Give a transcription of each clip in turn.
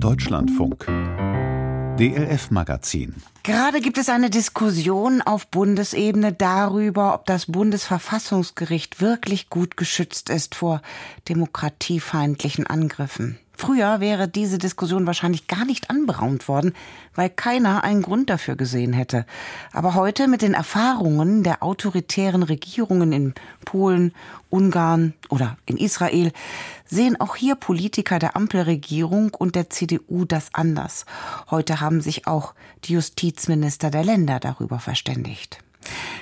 Deutschlandfunk. DLF Magazin. Gerade gibt es eine Diskussion auf Bundesebene darüber, ob das Bundesverfassungsgericht wirklich gut geschützt ist vor demokratiefeindlichen Angriffen. Früher wäre diese Diskussion wahrscheinlich gar nicht anberaumt worden, weil keiner einen Grund dafür gesehen hätte. Aber heute mit den Erfahrungen der autoritären Regierungen in Polen, Ungarn oder in Israel sehen auch hier Politiker der Ampelregierung und der CDU das anders. Heute haben sich auch die Justizminister der Länder darüber verständigt.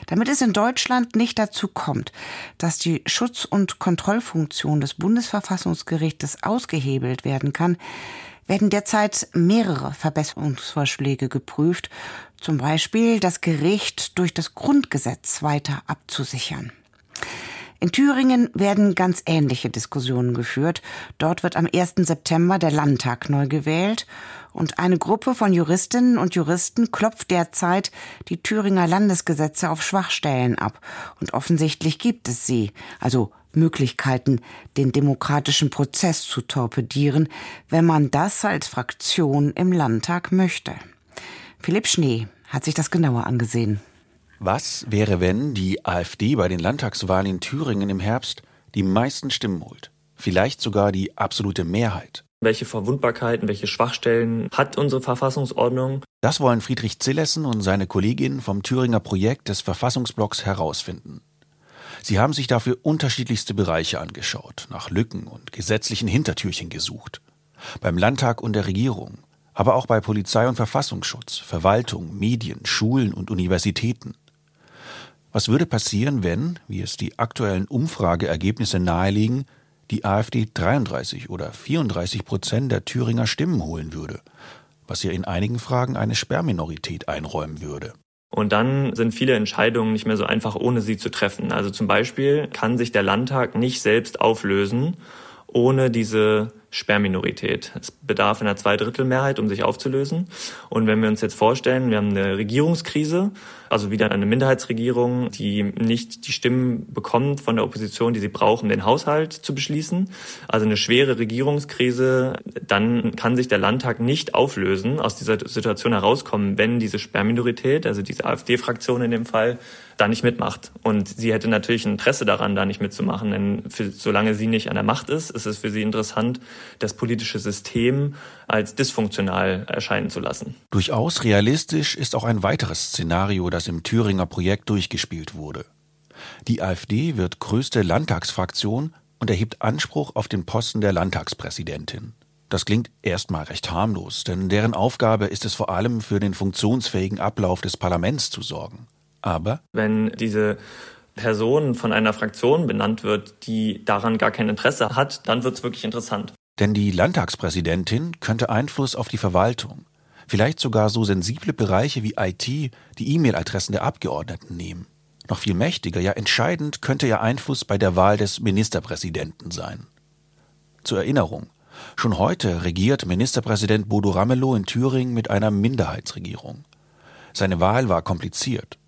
Damit es in Deutschland nicht dazu kommt, dass die Schutz- und Kontrollfunktion des Bundesverfassungsgerichtes ausgehebelt werden kann, werden derzeit mehrere Verbesserungsvorschläge geprüft, zum Beispiel das Gericht durch das Grundgesetz weiter abzusichern. In Thüringen werden ganz ähnliche Diskussionen geführt. Dort wird am 1. September der Landtag neu gewählt und eine Gruppe von Juristinnen und Juristen klopft derzeit die Thüringer Landesgesetze auf Schwachstellen ab. Und offensichtlich gibt es sie, also Möglichkeiten, den demokratischen Prozess zu torpedieren, wenn man das als Fraktion im Landtag möchte. Philipp Schnee hat sich das genauer angesehen. Was wäre, wenn die AfD bei den Landtagswahlen in Thüringen im Herbst die meisten Stimmen holt? Vielleicht sogar die absolute Mehrheit. Welche Verwundbarkeiten, welche Schwachstellen hat unsere Verfassungsordnung? Das wollen Friedrich Zillessen und seine Kolleginnen vom Thüringer Projekt des Verfassungsblocks herausfinden. Sie haben sich dafür unterschiedlichste Bereiche angeschaut, nach Lücken und gesetzlichen Hintertürchen gesucht. Beim Landtag und der Regierung, aber auch bei Polizei und Verfassungsschutz, Verwaltung, Medien, Schulen und Universitäten. Was würde passieren, wenn, wie es die aktuellen Umfrageergebnisse nahelegen, die AfD 33 oder 34 Prozent der Thüringer Stimmen holen würde, was ihr in einigen Fragen eine Sperrminorität einräumen würde. Und dann sind viele Entscheidungen nicht mehr so einfach, ohne sie zu treffen. Also zum Beispiel kann sich der Landtag nicht selbst auflösen, ohne diese Sperrminorität. Es bedarf einer Zweidrittelmehrheit, um sich aufzulösen. Und wenn wir uns jetzt vorstellen, wir haben eine Regierungskrise, also wieder eine Minderheitsregierung, die nicht die Stimmen bekommt von der Opposition, die sie braucht, um den Haushalt zu beschließen, also eine schwere Regierungskrise, dann kann sich der Landtag nicht auflösen, aus dieser Situation herauskommen, wenn diese Sperrminorität, also diese AfD-Fraktion in dem Fall, da nicht mitmacht. Und sie hätte natürlich ein Interesse daran, da nicht mitzumachen, denn für, solange sie nicht an der Macht ist, ist es für sie interessant, das politische System als dysfunktional erscheinen zu lassen. Durchaus realistisch ist auch ein weiteres Szenario, das im Thüringer Projekt durchgespielt wurde. Die AfD wird größte Landtagsfraktion und erhebt Anspruch auf den Posten der Landtagspräsidentin. Das klingt erstmal recht harmlos, denn deren Aufgabe ist es vor allem für den funktionsfähigen Ablauf des Parlaments zu sorgen. Aber wenn diese Person von einer Fraktion benannt wird, die daran gar kein Interesse hat, dann wird es wirklich interessant. Denn die Landtagspräsidentin könnte Einfluss auf die Verwaltung, vielleicht sogar so sensible Bereiche wie IT, die E-Mail-Adressen der Abgeordneten nehmen. Noch viel mächtiger, ja entscheidend könnte ihr Einfluss bei der Wahl des Ministerpräsidenten sein. Zur Erinnerung, schon heute regiert Ministerpräsident Bodo Ramelow in Thüringen mit einer Minderheitsregierung. Seine Wahl war kompliziert.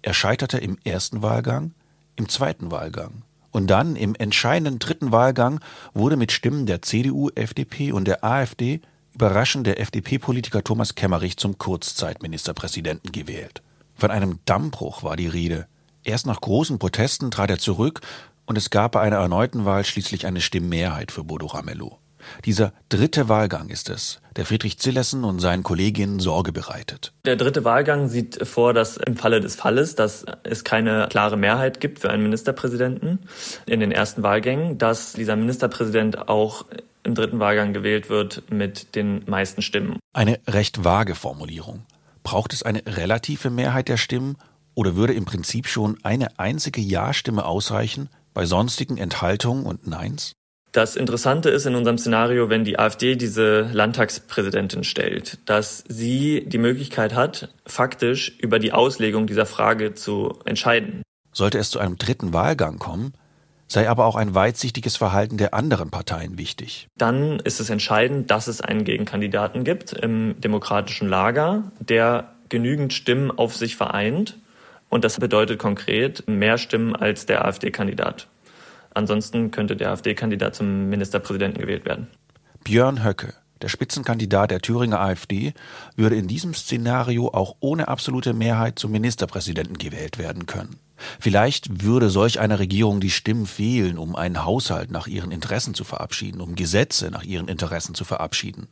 Er scheiterte im ersten Wahlgang, im zweiten Wahlgang und dann im entscheidenden dritten Wahlgang wurde mit Stimmen der CDU, FDP und der AfD überraschend der FDP-Politiker Thomas Kemmerich zum Kurzzeitministerpräsidenten gewählt. Von einem Dammbruch war die Rede. Erst nach großen Protesten trat er zurück und es gab bei einer erneuten Wahl schließlich eine Stimmmehrheit für Bodo Ramelow. Dieser dritte Wahlgang ist es, der Friedrich Zillessen und seinen Kolleginnen Sorge bereitet. Der dritte Wahlgang sieht vor, dass im Falle des Falles, dass es keine klare Mehrheit gibt für einen Ministerpräsidenten in den ersten Wahlgängen, dass dieser Ministerpräsident auch im dritten Wahlgang gewählt wird mit den meisten Stimmen. Eine recht vage Formulierung. Braucht es eine relative Mehrheit der Stimmen oder würde im Prinzip schon eine einzige Ja-Stimme ausreichen bei sonstigen Enthaltungen und Neins? Das Interessante ist in unserem Szenario, wenn die AfD diese Landtagspräsidentin stellt, dass sie die Möglichkeit hat, faktisch über die Auslegung dieser Frage zu entscheiden. Sollte es zu einem dritten Wahlgang kommen, sei aber auch ein weitsichtiges Verhalten der anderen Parteien wichtig. Dann ist es entscheidend, dass es einen Gegenkandidaten gibt im demokratischen Lager, der genügend Stimmen auf sich vereint. Und das bedeutet konkret mehr Stimmen als der AfD-Kandidat. Ansonsten könnte der AfD-Kandidat zum Ministerpräsidenten gewählt werden. Björn Höcke, der Spitzenkandidat der Thüringer AfD, würde in diesem Szenario auch ohne absolute Mehrheit zum Ministerpräsidenten gewählt werden können. Vielleicht würde solch einer Regierung die Stimmen fehlen, um einen Haushalt nach ihren Interessen zu verabschieden, um Gesetze nach ihren Interessen zu verabschieden.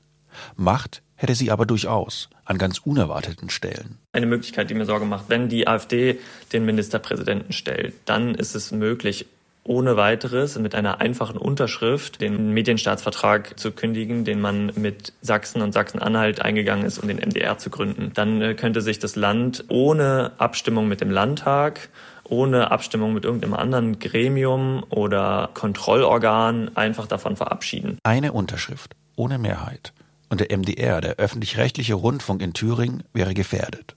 Macht hätte sie aber durchaus an ganz unerwarteten Stellen. Eine Möglichkeit, die mir Sorge macht, wenn die AfD den Ministerpräsidenten stellt, dann ist es möglich, ohne weiteres mit einer einfachen Unterschrift den Medienstaatsvertrag zu kündigen, den man mit Sachsen und Sachsen-Anhalt eingegangen ist, um den MDR zu gründen. Dann äh, könnte sich das Land ohne Abstimmung mit dem Landtag ohne Abstimmung mit irgendeinem anderen Gremium oder Kontrollorgan einfach davon verabschieden. Eine Unterschrift ohne Mehrheit und der MDR, der öffentlich-rechtliche Rundfunk in Thüringen, wäre gefährdet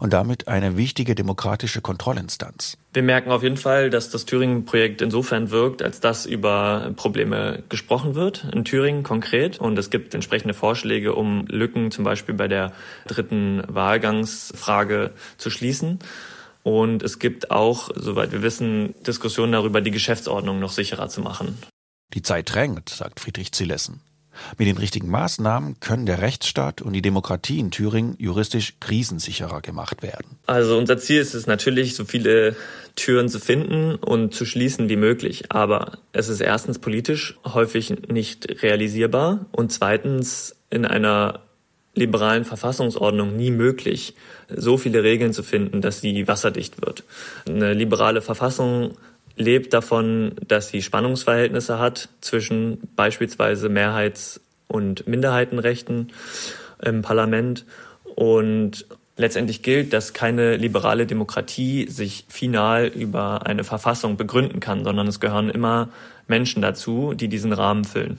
und damit eine wichtige demokratische Kontrollinstanz. Wir merken auf jeden Fall, dass das Thüringen-Projekt insofern wirkt, als dass über Probleme gesprochen wird, in Thüringen konkret. Und es gibt entsprechende Vorschläge, um Lücken zum Beispiel bei der dritten Wahlgangsfrage zu schließen. Und es gibt auch, soweit wir wissen, Diskussionen darüber, die Geschäftsordnung noch sicherer zu machen. Die Zeit drängt, sagt Friedrich Zielessen. Mit den richtigen Maßnahmen können der Rechtsstaat und die Demokratie in Thüringen juristisch krisensicherer gemacht werden. Also unser Ziel ist es natürlich, so viele Türen zu finden und zu schließen wie möglich. Aber es ist erstens politisch häufig nicht realisierbar und zweitens in einer liberalen Verfassungsordnung nie möglich, so viele Regeln zu finden, dass sie wasserdicht wird. Eine liberale Verfassung lebt davon, dass sie Spannungsverhältnisse hat zwischen beispielsweise Mehrheits- und Minderheitenrechten im Parlament. Und letztendlich gilt, dass keine liberale Demokratie sich final über eine Verfassung begründen kann, sondern es gehören immer Menschen dazu, die diesen Rahmen füllen.